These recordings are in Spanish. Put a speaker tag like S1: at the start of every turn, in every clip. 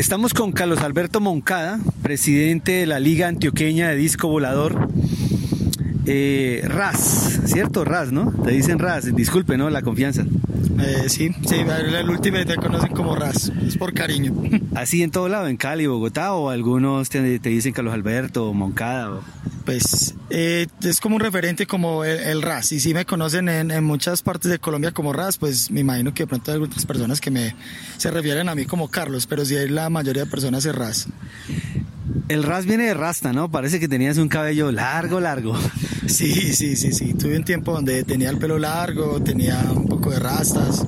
S1: Estamos con Carlos Alberto Moncada, presidente de la Liga Antioqueña de Disco Volador. Eh, RAS, ¿cierto? RAS, ¿no? Te dicen RAS, disculpe, ¿no? La confianza.
S2: Eh, sí, sí, el último te conocen como RAS, es por cariño.
S1: ¿Así en todo lado, en Cali, Bogotá, o algunos te, dicen Carlos Alberto o Moncada?
S2: Pues eh, es como un referente como el, RAS, y si me conocen en, muchas partes de Colombia como RAS, pues me imagino que de pronto hay algunas personas que me se refieren a mí como Carlos, pero sí hay la mayoría de personas es RAS.
S1: El ras viene de rasta, ¿no? Parece que tenías un cabello largo, largo.
S2: Sí, sí, sí, sí. Tuve un tiempo donde tenía el pelo largo, tenía un poco de rastas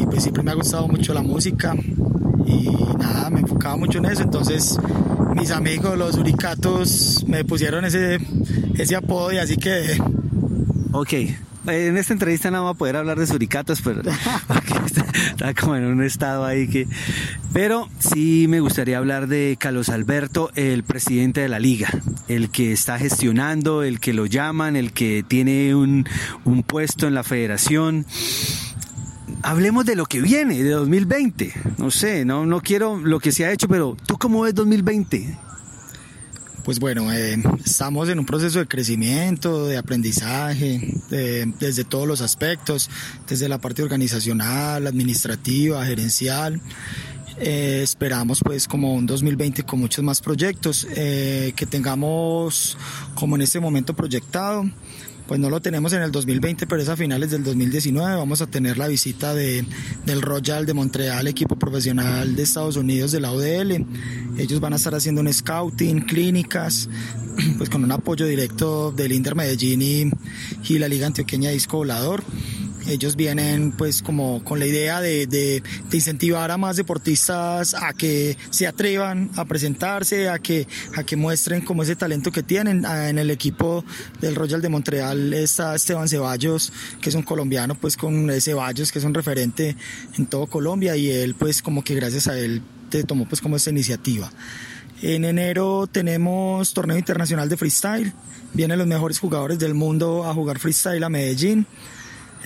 S2: y pues siempre me ha gustado mucho la música y nada, me enfocaba mucho en eso. Entonces mis amigos, los uricatos, me pusieron ese, ese apodo y así que...
S1: Ok, en esta entrevista no vamos a poder hablar de suricatos, pero está, como en un estado ahí que... Pero sí me gustaría hablar de Carlos Alberto, el presidente de la liga, el que está gestionando, el que lo llaman, el que tiene un, un puesto en la federación hablemos de lo que viene, de 2020. No sé, no, no quiero lo que se ha hecho, pero ¿tú cómo ves 2020?
S2: Pues bueno, eh, estamos en un proceso de crecimiento, de aprendizaje, desde todos los aspectos, desde la parte organizacional, administrativa, gerencial. Eh, esperamos pues como un 2020 con muchos más proyectos, eh, que tengamos como en este momento proyectado pues no lo tenemos en el 2020, pero es a finales del 2019. Vamos a tener la visita de, del Royal de Montreal, equipo profesional de Estados Unidos de la UDL. Ellos van a estar haciendo un scouting, clínicas, pues con un apoyo directo del Inter Medellín y, y la Liga Antioqueña Disco Volador. Ellos vienen pues como con la idea de, de, incentivar a más deportistas a que se atrevan a presentarse, a que, a que muestren como ese talento que tienen. Ah, en el equipo del Royal de Montreal está Esteban Ceballos, que es un colombiano pues con Ceballos, que es un referente en todo Colombia y él pues como que gracias a él te tomó pues como esta iniciativa. En enero tenemos torneo internacional de freestyle. Vienen los mejores jugadores del mundo a jugar freestyle a Medellín.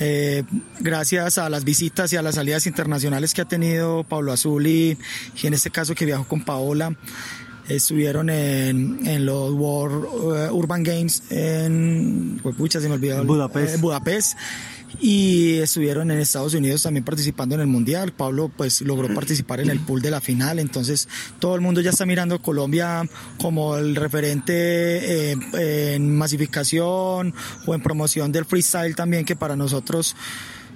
S2: Eh, gracias a las visitas y a las salidas internacionales que ha tenido Pablo Azul y, en este caso que viajó con Paola, estuvieron en, los World eh, Urban Games en, se me olvidó,
S1: Budapest.
S2: Eh, Budapest y estuvieron en Estados Unidos también participando en el Mundial. Pablo pues logró participar en el pool de la final, entonces todo el mundo ya está mirando a Colombia como el referente eh, en masificación o en promoción del freestyle también que para nosotros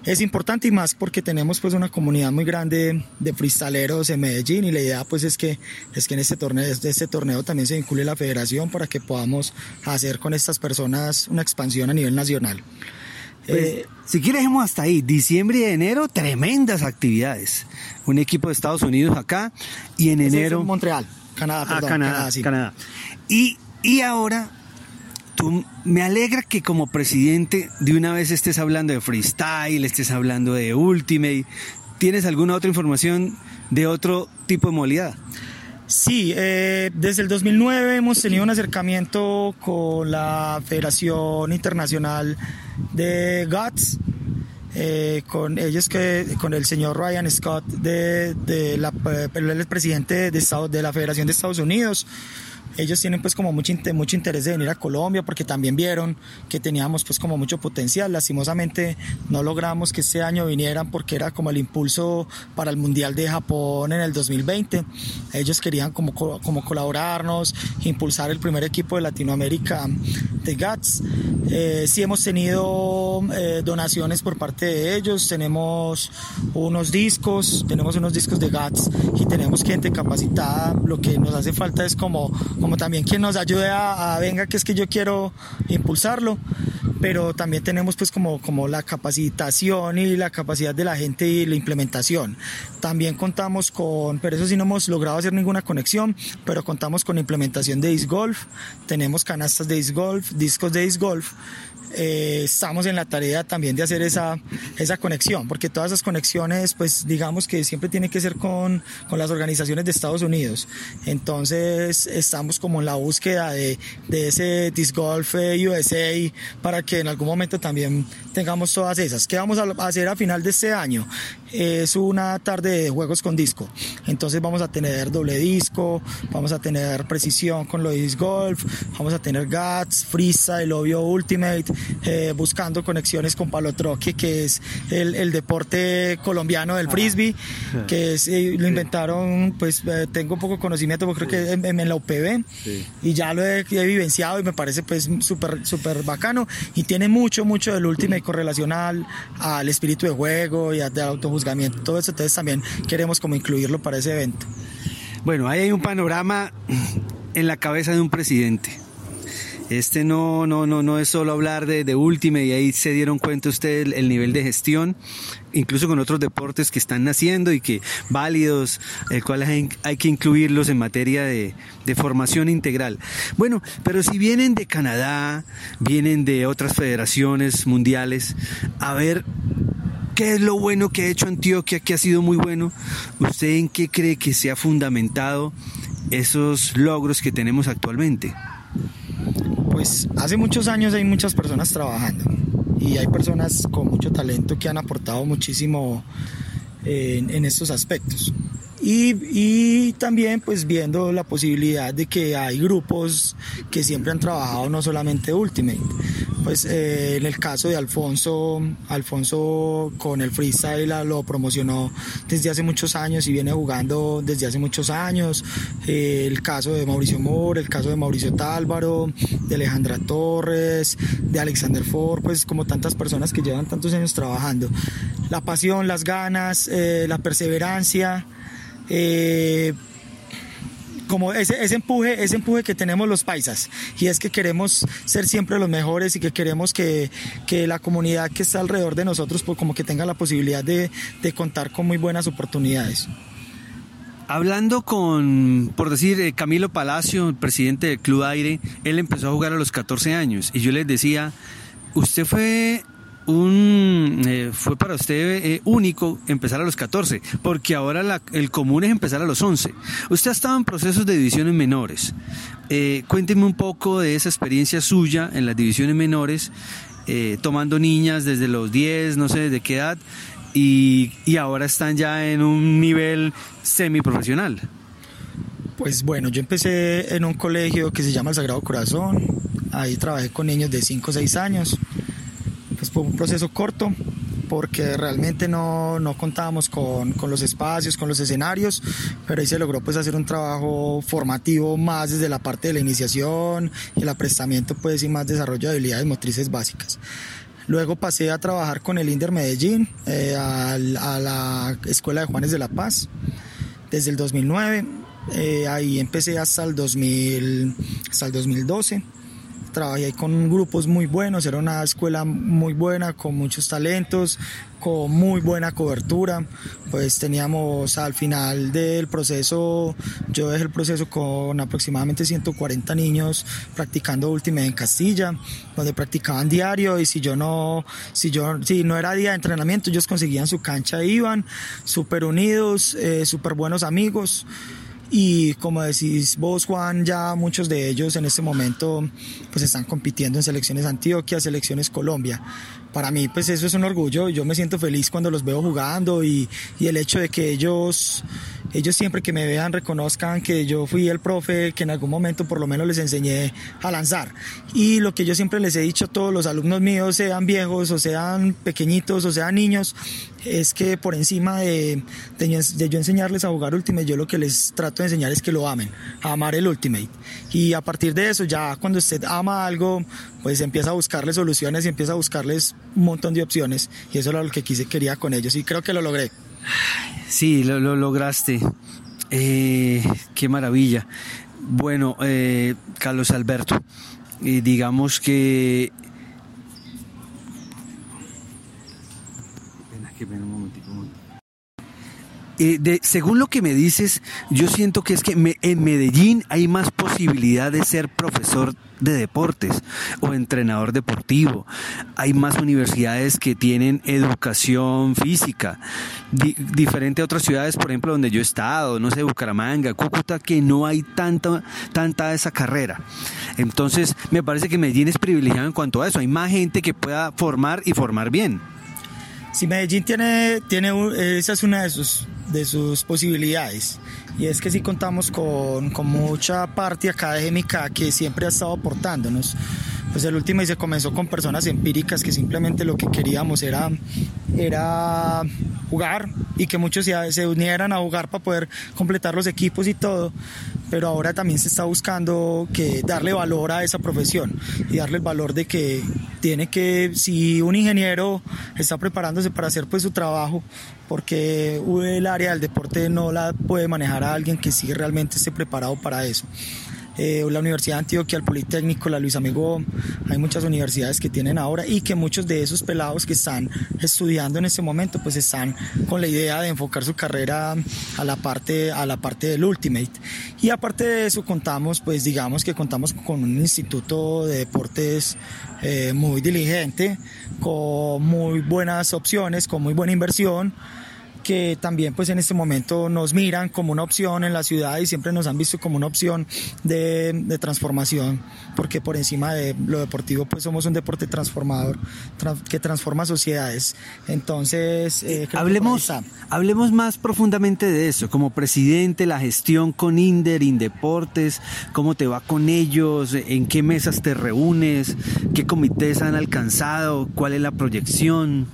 S2: es importante y más porque tenemos pues una comunidad muy grande de freestaleros en Medellín y la idea pues es que es que en este torneo este torneo también se vincule la federación para que podamos hacer con estas personas una expansión a nivel nacional.
S1: Pues, eh, si quieres, dejemos hasta ahí. Diciembre y enero, tremendas actividades. Un equipo de Estados Unidos acá y en enero.
S2: Es Montreal, Canadá,
S1: ah, Canadá, Y, y ahora, tú, me alegra que como presidente de una vez estés hablando de freestyle, estés hablando de ultimate. ¿Tienes alguna otra información de otro tipo de modalidad?
S2: Sí, eh, desde el 2009 hemos tenido un acercamiento con la Federación Internacional de GATS, eh, con ellos que con el señor Ryan Scott de, de la, eh, el presidente de, Estado, de la Federación de Estados Unidos ellos tienen pues como mucho, mucho interés de venir a Colombia porque también vieron que teníamos pues como mucho potencial. Lastimosamente no logramos que este año vinieran porque era como el impulso para el Mundial de Japón en el 2020. Ellos querían como, como colaborarnos, impulsar el primer equipo de Latinoamérica de GATS. Eh, sí hemos tenido eh, donaciones por parte de ellos, tenemos unos discos, tenemos unos discos de GATS y tenemos gente capacitada. Lo que nos hace falta es como como también quien nos ayude a, venga, que es que yo quiero impulsarlo, pero también tenemos pues como, como la capacitación y la capacidad de la gente y la implementación. También contamos con, pero eso sí no hemos logrado hacer ninguna conexión, pero contamos con implementación de disc golf, tenemos canastas de disc golf, discos de disc golf, eh, estamos en la tarea también de hacer esa, esa conexión, porque todas esas conexiones, pues digamos que siempre tienen que ser con, con las organizaciones de Estados Unidos. Entonces estamos como en la búsqueda de, de ese Disc Golf eh, USA para que en algún momento también tengamos todas esas. ¿Qué vamos a hacer a final de este año? Es una tarde de juegos con disco. Entonces vamos a tener doble disco, vamos a tener precisión con lo disc golf, vamos a tener GATS, freestyle, obvio ultimate, eh, buscando conexiones con palo troque, que es el, deporte colombiano del frisbee, que es, eh, lo inventaron, pues eh, tengo poco conocimiento, porque creo que en, la UPB, y ya lo he, vivenciado y me parece pues súper súper bacano, y tiene mucho, mucho del ultimate con relación al, al espíritu de juego y de todo eso, entonces también queremos como incluirlo para ese evento.
S1: Bueno, ahí hay un panorama en la cabeza de un presidente. Este no, no, no, no es solo hablar de, de Ultimate y ahí se dieron cuenta ustedes el, nivel de gestión, incluso con otros deportes que están naciendo y que válidos, el cual hay, que incluirlos en materia de, de, formación integral. Bueno, pero si vienen de Canadá, vienen de otras federaciones mundiales, a ver ¿Qué es lo bueno que ha hecho Antioquia, que ha sido muy bueno? ¿Usted en qué cree que se ha fundamentado esos logros que tenemos actualmente?
S2: Pues hace muchos años hay muchas personas trabajando y hay personas con mucho talento que han aportado muchísimo en, en estos aspectos. Y, y, también pues viendo la posibilidad de que hay grupos que siempre han trabajado no solamente Ultimate. Pues eh, en el caso de Alfonso, Alfonso con el freestyle lo promocionó desde hace muchos años y viene jugando desde hace muchos años. Eh, el caso de Mauricio Moore, el caso de Mauricio Tálvaro, de Alejandra Torres, de Alexander Ford, pues como tantas personas que llevan tantos años trabajando. La pasión, las ganas, eh, la perseverancia eh, como ese, ese, empuje, ese empuje que tenemos los paisas, y es que queremos ser siempre los mejores y que queremos que, que la comunidad que está alrededor de nosotros, pues como que tenga la posibilidad de, de contar con muy buenas oportunidades.
S1: Hablando con, por decir, eh, Camilo Palacio, presidente del Club Aire, él empezó a jugar a los 14 años y yo les decía, usted fue un eh, fue para usted eh, único empezar a los 14, porque ahora el común es empezar a los 11. Usted ha estado en procesos de divisiones menores. Eh, cuénteme un poco de esa experiencia suya en las divisiones menores, tomando niñas desde los 10, no sé de qué edad, y, y ahora están ya en un nivel semiprofesional.
S2: Pues bueno, yo empecé en un colegio que se llama el Sagrado Corazón. Ahí trabajé con niños de 5 o 6 años pues fue un proceso corto porque realmente no, no contábamos con, con, los espacios, con los escenarios, pero ahí se logró pues hacer un trabajo formativo más desde la parte de la iniciación el aprestamiento pues y más desarrollo de habilidades motrices básicas. Luego pasé a trabajar con el Inder Medellín, eh, a, a, la Escuela de Juanes de la Paz, desde el 2009. Eh, ahí empecé hasta el, 2000, hasta el 2012 trabajé con grupos muy buenos, era una escuela muy buena, con muchos talentos, con muy buena cobertura. Pues teníamos al final del proceso, yo dejé el proceso con aproximadamente 140 niños practicando Ultimate en Castilla, donde practicaban diario y si yo no, si yo, si no era día de entrenamiento, ellos conseguían su cancha, iban súper unidos, eh, súper buenos amigos y como decís vos Juan, ya muchos de ellos en este momento pues están compitiendo en selecciones Antioquia, selecciones Colombia. Para mí pues eso es un orgullo, yo me siento feliz cuando los veo jugando y, y el hecho de que ellos ellos siempre que me vean reconozcan que yo fui el profe que en algún momento por lo menos les enseñé a lanzar. Y lo que yo siempre les he dicho a todos los alumnos míos, sean viejos o sean pequeñitos o sean niños, es que por encima de, de, yo enseñarles a jugar Ultimate, yo lo que les trato de enseñar es que lo amen, a amar el Ultimate. Y a partir de eso, ya cuando usted ama algo, pues empieza a buscarles soluciones y empieza a buscarles un montón de opciones. Y eso era lo que quise, quería con ellos y creo que lo logré.
S1: Sí, lo, lograste. Eh, qué maravilla. Bueno, eh, Carlos Alberto, eh, digamos que... según lo que me dices, yo siento que es que en Medellín hay más posibilidad de ser profesor de deportes o entrenador deportivo. Hay más universidades que tienen educación física, diferente a otras ciudades, por ejemplo, donde yo he estado, no sé, Bucaramanga, Cúcuta, que no hay tanta, tanta esa carrera. Entonces, me parece que Medellín es privilegiado en cuanto a eso. Hay más gente que pueda formar y formar bien.
S2: Sí, Medellín tiene, tiene esa es una de sus, de sus posibilidades. Y es que sí contamos con, con mucha parte académica que siempre ha estado aportándonos pues el último y se comenzó con personas empíricas que simplemente lo que queríamos era, era jugar y que muchos se unieran a jugar para poder completar los equipos y todo, pero ahora también se está buscando que darle valor a esa profesión y darle el valor de que tiene que, si un ingeniero está preparándose para hacer pues su trabajo, porque el área del deporte no la puede manejar a alguien que sí realmente esté preparado para eso. Eh, la Universidad de Antioquia, el Politécnico, la Luis Amigo, hay muchas universidades que tienen ahora y que muchos de esos pelados que están estudiando en este momento pues están con la idea de enfocar su carrera a la parte, a la parte del Ultimate. Y aparte de eso contamos, pues digamos que contamos con un instituto de deportes eh, muy diligente, con muy buenas opciones, con muy buena inversión que también pues en este momento nos miran como una opción en la ciudad y siempre nos han visto como una opción de, transformación, porque por encima de lo deportivo pues somos un deporte transformador que transforma sociedades. Entonces,
S1: eh, hablemos, hablemos más profundamente de eso, como presidente, la gestión con Inder, Indeportes, cómo te va con ellos, en qué mesas te reúnes, qué comités han alcanzado, cuál es la proyección.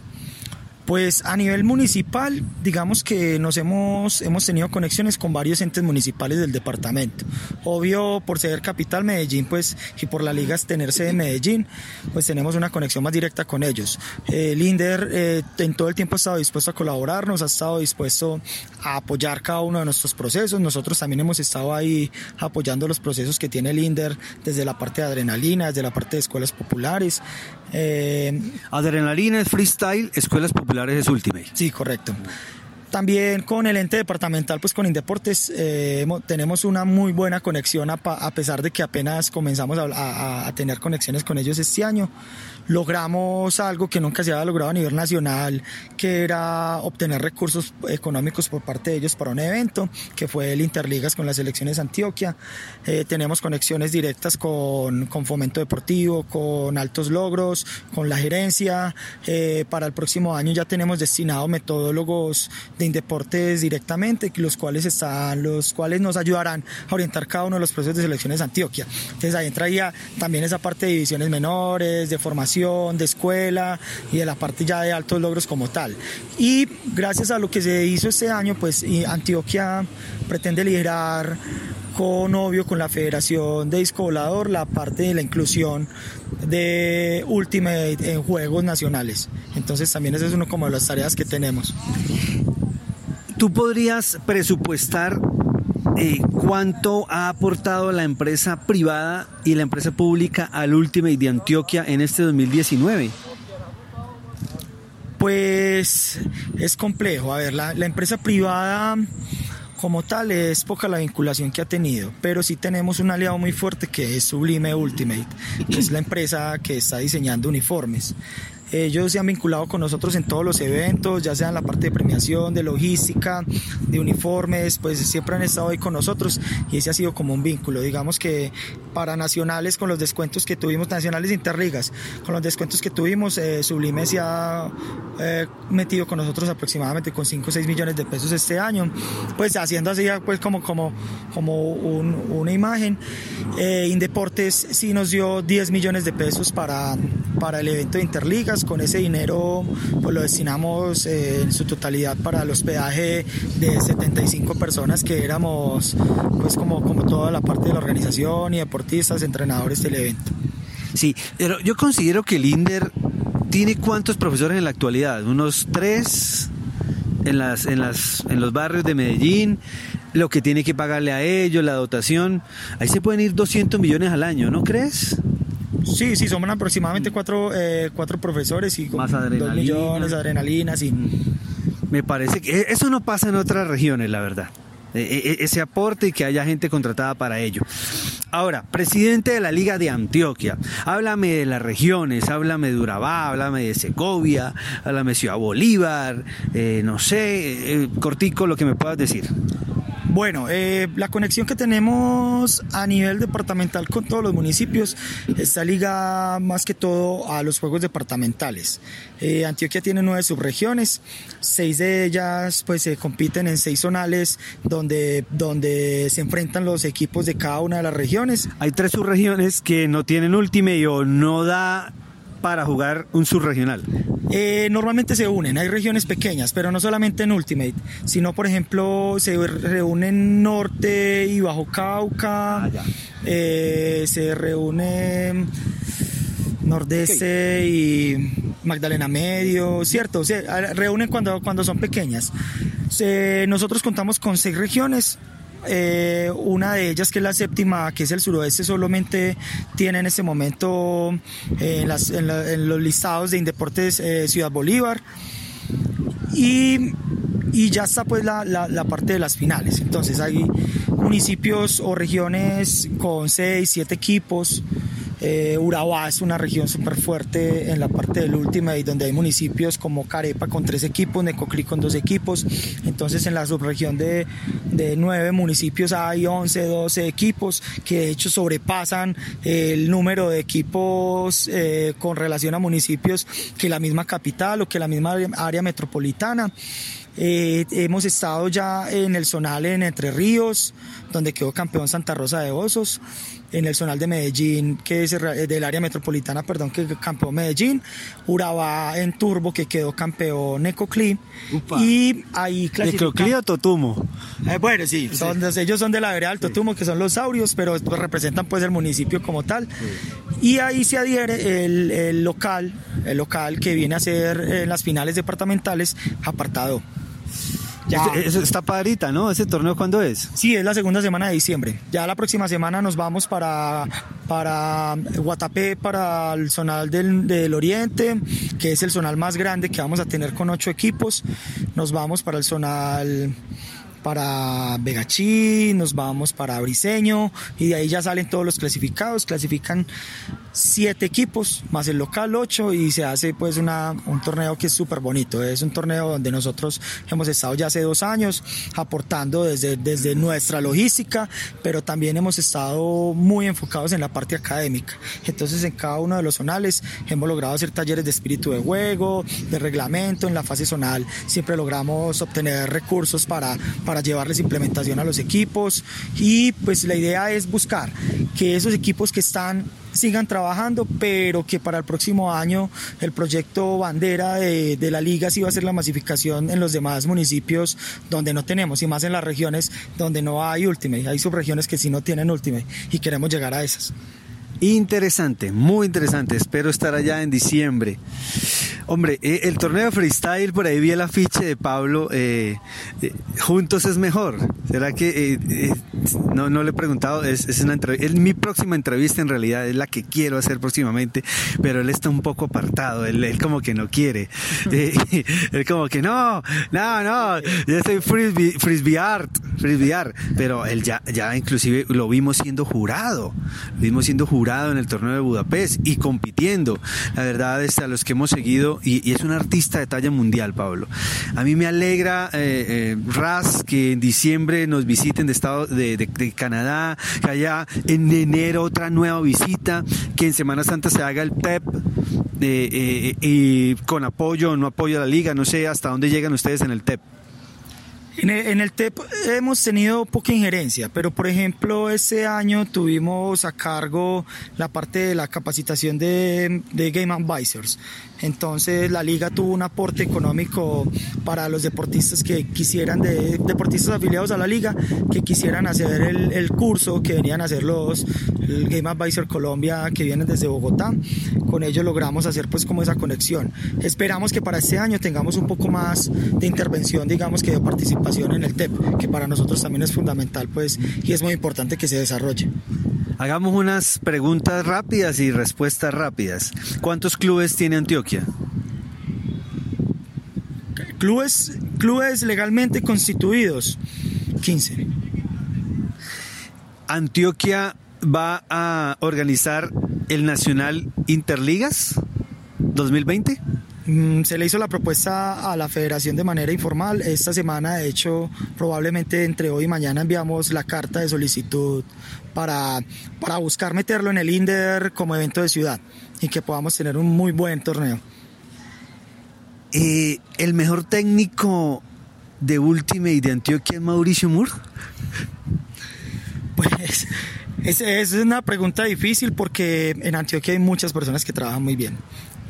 S2: Pues a nivel municipal, digamos que nos hemos, hemos tenido conexiones con varios entes municipales del departamento. Obvio, por ser capital Medellín, pues, y por la liga tenerse de Medellín, pues tenemos una conexión más directa con ellos. El INDER eh, en todo el tiempo ha estado dispuesto a colaborarnos, ha estado dispuesto a apoyar cada uno de nuestros procesos. Nosotros también hemos estado ahí apoyando los procesos que tiene el INDER desde la parte de adrenalina, desde la parte de escuelas populares.
S1: Eh, adrenalina es freestyle, escuelas populares es Ultimate.
S2: Sí, correcto. También con el ente departamental, pues con Indeportes, eh, tenemos una muy buena conexión a, pesar de que apenas comenzamos a, tener conexiones con ellos este año. Logramos algo que nunca se había logrado a nivel nacional, que era obtener recursos económicos por parte de ellos para un evento, que fue el Interligas con las selecciones Antioquia. Eh, tenemos conexiones directas con, con, Fomento Deportivo, con Altos Logros, con la gerencia. Eh, para el próximo año ya tenemos destinado metodólogos de Indeportes directamente, los cuales están, los cuales nos ayudarán a orientar cada uno de los procesos de selecciones de Antioquia. Entonces ahí entraría también esa parte de divisiones menores, de formación, de escuela y de la parte ya de altos logros como tal. Y gracias a lo que se hizo este año, pues Antioquia pretende liderar con obvio con la Federación de Disco Volador la parte de la inclusión de Ultimate en juegos nacionales. Entonces también esa es una como de las tareas que tenemos.
S1: ¿Tú podrías presupuestar eh, cuánto ha aportado la empresa privada y la empresa pública al Ultimate de Antioquia en este 2019?
S2: Pues es complejo. A ver, la, la empresa privada como tal es poca la vinculación que ha tenido, pero sí tenemos un aliado muy fuerte que es Sublime Ultimate, que es la empresa que está diseñando uniformes. Ellos se han vinculado con nosotros en todos los eventos, ya sea en la parte de premiación, de logística, de uniformes, pues siempre han estado ahí con nosotros y ese ha sido como un vínculo. Digamos que para nacionales, con los descuentos que tuvimos, nacionales interligas, con los descuentos que tuvimos, eh, Sublime se ha eh, metido con nosotros aproximadamente con 5 o 6 millones de pesos este año, pues haciendo así pues como, como, como una imagen. Eh, Indeportes sí nos dio 10 millones de pesos para, para el evento de Interligas con ese dinero pues lo destinamos eh, en su totalidad para el hospedaje de 75 personas que éramos pues como, como toda la parte de la organización y deportistas, entrenadores del evento.
S1: Sí, pero yo considero que el INDER tiene cuántos profesores en la actualidad, unos tres en las en las en los barrios de Medellín, lo que tiene que pagarle a ellos, la dotación, ahí se pueden ir 200 millones al año, ¿no crees?
S2: Sí, sí, somos aproximadamente cuatro, eh, cuatro profesores y
S1: con dos millones
S2: de adrenalinas y...
S1: Me parece que e, eso no pasa en otras regiones, la verdad. E, e, ese aporte y que haya gente contratada para ello. Ahora, presidente de la Liga de Antioquia, háblame de las regiones, háblame de Urabá, háblame de Segovia, háblame de Ciudad Bolívar, eh, no sé, eh, cortico lo que me puedas decir.
S2: Bueno, eh, la conexión que tenemos a nivel departamental con todos los municipios está ligada más que todo a los juegos departamentales. Eh, Antioquia tiene nueve subregiones, seis de ellas pues se compiten en seis zonales donde, donde se enfrentan los equipos de cada una de las regiones.
S1: Hay tres subregiones que no tienen Ultimate o no da para jugar un subregional?
S2: Eh, normalmente se unen, hay regiones pequeñas, pero no solamente en Ultimate, sino por ejemplo se reúnen Norte y Bajo Cauca, ah, eh, se reúnen Nordeste y Magdalena Medio, ¿cierto? Se reúnen cuando, cuando son pequeñas. nosotros contamos con seis regiones, eh, una de ellas, que es la séptima, que es el suroeste, solamente tiene en este momento eh, en, los listados de Indeportes eh, Ciudad Bolívar. Y, ya está pues la, la, parte de las finales. Entonces hay municipios o regiones con seis, siete equipos eh, Urabá es una región súper fuerte en la parte del último y donde hay municipios como Carepa con tres equipos, Necoclí con dos equipos. Entonces en la subregión de, nueve municipios hay 11, 12 equipos que de hecho sobrepasan el número de equipos eh, con relación a municipios que la misma capital o que la misma área metropolitana. Eh, hemos estado ya en el zonal en Entre Ríos, donde quedó campeón Santa Rosa de Osos, en el zonal de Medellín, que es eh, del área metropolitana, perdón, que campeón Medellín, Urabá en Turbo, que quedó campeón Necoclí, y ahí
S1: ¿Necoclí o Totumo?
S2: Eh, bueno, sí, son, ellos son de la vereda del Totumo, que son los saurios, pero pues, representan pues el municipio como tal, y ahí se adhiere el, el local, el local que viene a ser en las finales departamentales, apartado.
S1: Ya. está padrita, ¿no? ¿Ese torneo cuándo es?
S2: Sí, es la segunda semana de diciembre. Ya la próxima semana nos vamos para, para Guatapé, para el zonal del, del Oriente, que es el zonal más grande que vamos a tener con ocho equipos. Nos vamos para el zonal para Vegachí, nos vamos para Briseño y de ahí ya salen todos los clasificados, clasifican siete equipos más el local ocho y se hace pues una, un torneo que es súper bonito, es un torneo donde nosotros hemos estado ya hace dos años aportando desde, desde nuestra logística, pero también hemos estado muy enfocados en la parte académica, entonces en cada uno de los zonales hemos logrado hacer talleres de espíritu de juego, de reglamento, en la fase zonal. Siempre logramos obtener recursos para, para llevarles implementación a los equipos y pues la idea es buscar que esos equipos que están sigan trabajando, pero que para el próximo año el proyecto bandera de, la liga sí va a ser la masificación en los demás municipios donde no tenemos y más en las regiones donde no hay Ultimate. Hay subregiones que sí no tienen Ultimate y queremos llegar a esas.
S1: Interesante, muy interesante. Espero estar allá en diciembre. Hombre, eh, el torneo de freestyle, por ahí vi el afiche de Pablo, eh, eh, juntos es mejor. ¿Será que no, no le he preguntado? Es, es una es mi próxima entrevista en realidad, es la que quiero hacer próximamente, pero él está un poco apartado, él, él como que no quiere. él como que no, no, no, yo soy frisbee, frisbee art, frisbee art, pero él ya, ya inclusive lo vimos siendo jurado, lo vimos siendo jurado en el torneo de Budapest y compitiendo. La verdad es a los que hemos seguido y, es un artista de talla mundial, Pablo. A mí me alegra eh, eh, Raz que en diciembre nos visiten de estado de, Canadá, que haya en enero otra nueva visita, que en Semana Santa se haga el PEP eh, y con apoyo o no apoyo a la liga, no sé hasta dónde llegan ustedes en el TEP.
S2: En el, TEP hemos tenido poca injerencia, pero por ejemplo este año tuvimos a cargo la parte de la capacitación de, de Game Advisors. Entonces la liga tuvo un aporte económico para los deportistas que quisieran, de, deportistas afiliados a la liga, que quisieran hacer el, curso que venían a hacer los Game Advisor Colombia que vienen desde Bogotá. Con ellos logramos hacer pues como esa conexión. Esperamos que para este año tengamos un poco más de intervención, digamos que de participación en el TEP, que para nosotros también es fundamental pues y es muy importante que se desarrolle.
S1: Hagamos unas preguntas rápidas y respuestas rápidas. ¿Cuántos clubes tiene Antioquia?
S2: Clubes, clubes legalmente constituidos, 15.
S1: Antioquia va a organizar el Nacional Interligas 2020.
S2: Mm, se le hizo la propuesta a la federación de manera informal. Esta semana, de hecho, probablemente entre hoy y mañana enviamos la carta de solicitud para, para buscar meterlo en el INDER como evento de ciudad y que podamos tener un muy buen torneo.
S1: Eh, ¿El mejor técnico de Ultimate de Antioquia es Mauricio Moore?
S2: Pues es, es una pregunta difícil porque en Antioquia hay muchas personas que trabajan muy bien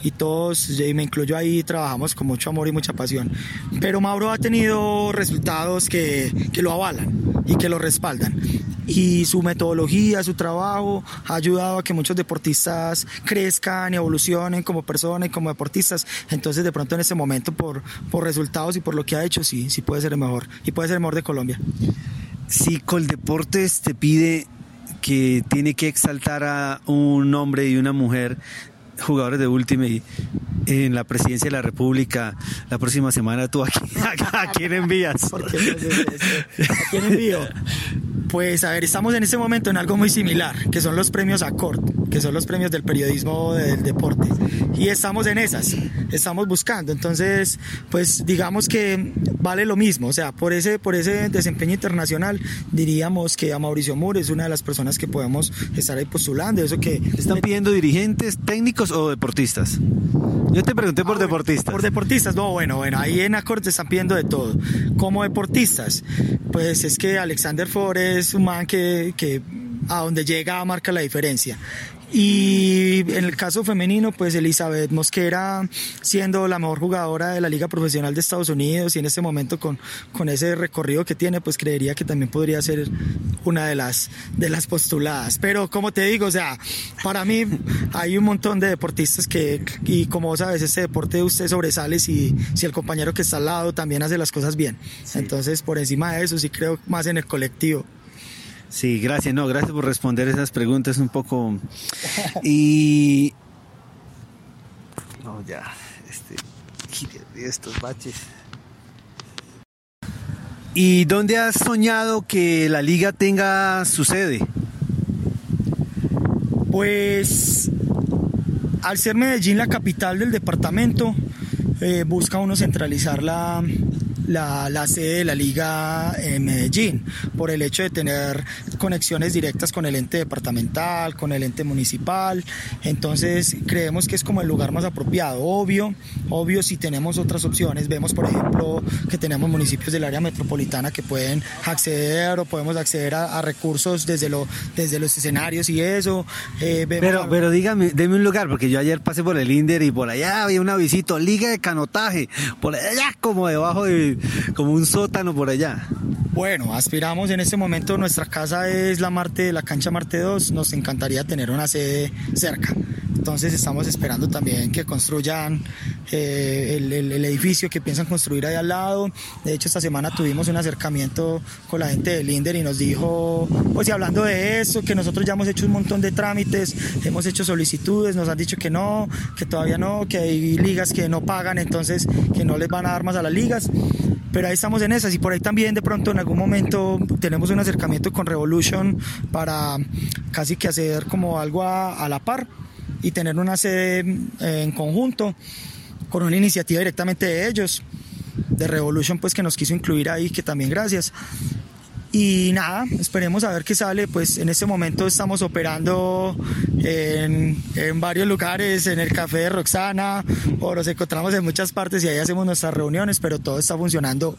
S2: y todos, y me incluyo ahí, trabajamos con mucho amor y mucha pasión. Pero Mauro ha tenido resultados que, que lo avalan y que lo respaldan. Y su metodología, su trabajo ha ayudado a que muchos deportistas crezcan y evolucionen como personas y como deportistas. Entonces, de pronto en ese momento, por, por resultados y por lo que ha hecho, sí, sí puede ser el mejor. Y puede ser el mejor de Colombia.
S1: Si Coldeportes te pide que tiene que exaltar a un hombre y una mujer jugadores de Ultimate en la presidencia de la República la próxima semana, ¿tú a quién, envías?
S2: ¿A quién envío? Pues a ver, estamos en este momento en algo muy similar, que son los premios ACORD, que son los premios del periodismo del deporte. Y estamos en esas, estamos buscando. Entonces, pues digamos que vale lo mismo. O sea, por ese, por ese desempeño internacional, diríamos que a Mauricio Moore es una de las personas que podemos estar ahí postulando. Eso que
S1: ¿Están pidiendo dirigentes técnicos o deportistas? Yo te pregunté por ah, deportistas.
S2: Por deportistas, no, bueno, bueno, ahí en Acorde están pidiendo de todo. Como deportistas, pues es que Alexander Ford es un man que, que a donde llega marca la diferencia. Y en el caso femenino, pues Elizabeth Mosquera siendo la mejor jugadora de la Liga Profesional de Estados Unidos y en este momento con, con ese recorrido que tiene, pues creería que también podría ser una de las, de las postuladas. Pero como te digo, o sea, para mí hay un montón de deportistas que, y como sabes, este deporte usted sobresale si, si el compañero que está al lado también hace las cosas bien. Entonces, por encima de eso, sí creo más en el colectivo.
S1: Sí, gracias, no, gracias por responder esas preguntas un poco. Y. No, ya, este. Estos baches. ¿Y dónde has soñado que la liga tenga su sede?
S2: Pues al ser Medellín la capital del departamento, eh, busca uno centralizar la, la, la, sede de la liga en Medellín, por el hecho de tener conexiones directas con el ente departamental, con el ente municipal. Entonces creemos que es como el lugar más apropiado. Obvio, obvio si tenemos otras opciones. Vemos, por ejemplo, que tenemos municipios del área metropolitana que pueden acceder o podemos acceder a, recursos desde, lo, desde los escenarios y eso.
S1: Eh, pero, pero dígame, deme un lugar, porque yo ayer pasé por el Inder y por allá había una visita, liga de canotaje, por allá como debajo de como un sótano por allá.
S2: Bueno, aspiramos en este momento, nuestra casa es la Marte, la cancha Marte 2, nos encantaría tener una sede cerca. Entonces estamos esperando también que construyan eh, el, edificio que piensan construir ahí al lado. De hecho, esta semana tuvimos un acercamiento con la gente del Inder y nos dijo, pues y hablando de eso, que nosotros ya hemos hecho un montón de trámites, hemos hecho solicitudes, nos han dicho que no, que todavía no, que hay ligas que no pagan, entonces que no les van a dar más a las ligas pero ahí estamos en esas y por ahí también de pronto en algún momento tenemos un acercamiento con Revolution para casi que hacer como algo a, la par y tener una sede en conjunto con una iniciativa directamente de ellos, de Revolution pues que nos quiso incluir ahí, que también gracias. Y nada, esperemos a ver qué sale. Pues en este momento estamos operando en, en, varios lugares, en el café de Roxana, o nos encontramos en muchas partes y ahí hacemos nuestras reuniones, pero todo está funcionando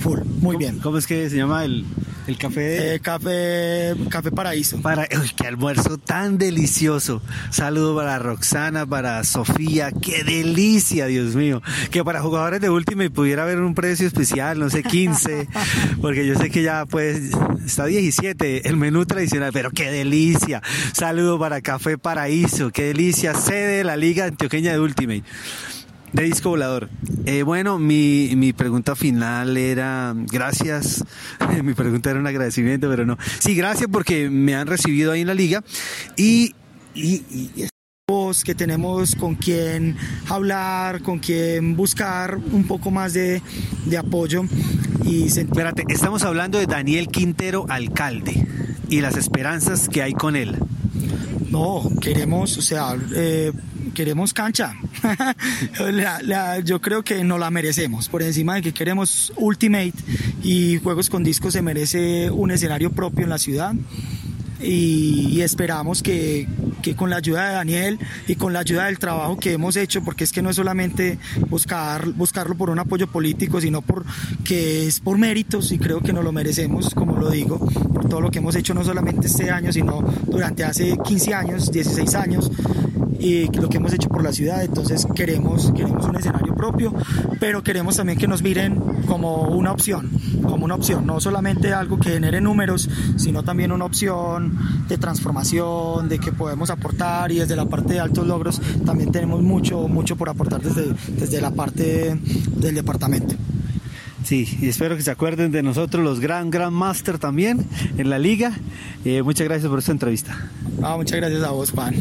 S2: full, muy bien.
S1: ¿Cómo es que se llama el, el café
S2: de... Eh, café, café Paraíso.
S1: Para, uy, qué almuerzo tan delicioso. Saludo para Roxana, para Sofía. Qué delicia, Dios mío. Que para jugadores de Ultimate pudiera haber un precio especial, no sé, 15. porque yo sé que ya pues está 17 el menú tradicional, pero qué delicia. Saludo para Café Paraíso. Qué delicia. Sede de la Liga Antioqueña de Ultimate. De disco volador. Eh, bueno, mi, mi, pregunta final era, gracias, mi pregunta era un agradecimiento, pero no. Sí, gracias porque me han recibido ahí en la liga y, y, y
S2: que tenemos con quien hablar, con quien buscar un poco más de, de apoyo. Y
S1: Espérate, estamos hablando de Daniel Quintero, alcalde, y las esperanzas que hay con él.
S2: No, queremos, o sea, eh, queremos cancha. yo creo que no la merecemos. Por encima de que queremos Ultimate y Juegos con Discos se merece un escenario propio en la ciudad. Y, esperamos que, que, con la ayuda de Daniel y con la ayuda del trabajo que hemos hecho, porque es que no es solamente buscar, buscarlo por un apoyo político, sino por que es por méritos y creo que nos lo merecemos, como lo digo, por todo lo que hemos hecho no solamente este año, sino durante hace 15 años, 16 años, y lo que hemos hecho por la ciudad. Entonces queremos, queremos un escenario propio, pero queremos también que nos miren como una opción, como una opción, no solamente algo que genere números, sino también una opción de transformación, de que podemos aportar y desde la parte de altos logros también tenemos mucho, mucho por aportar desde, desde la parte del departamento.
S1: Sí, y espero que se acuerden de nosotros, los Gran Gran Master también en la liga. Eh, muchas gracias por esta entrevista.
S2: Ah, muchas gracias a vos, Juan.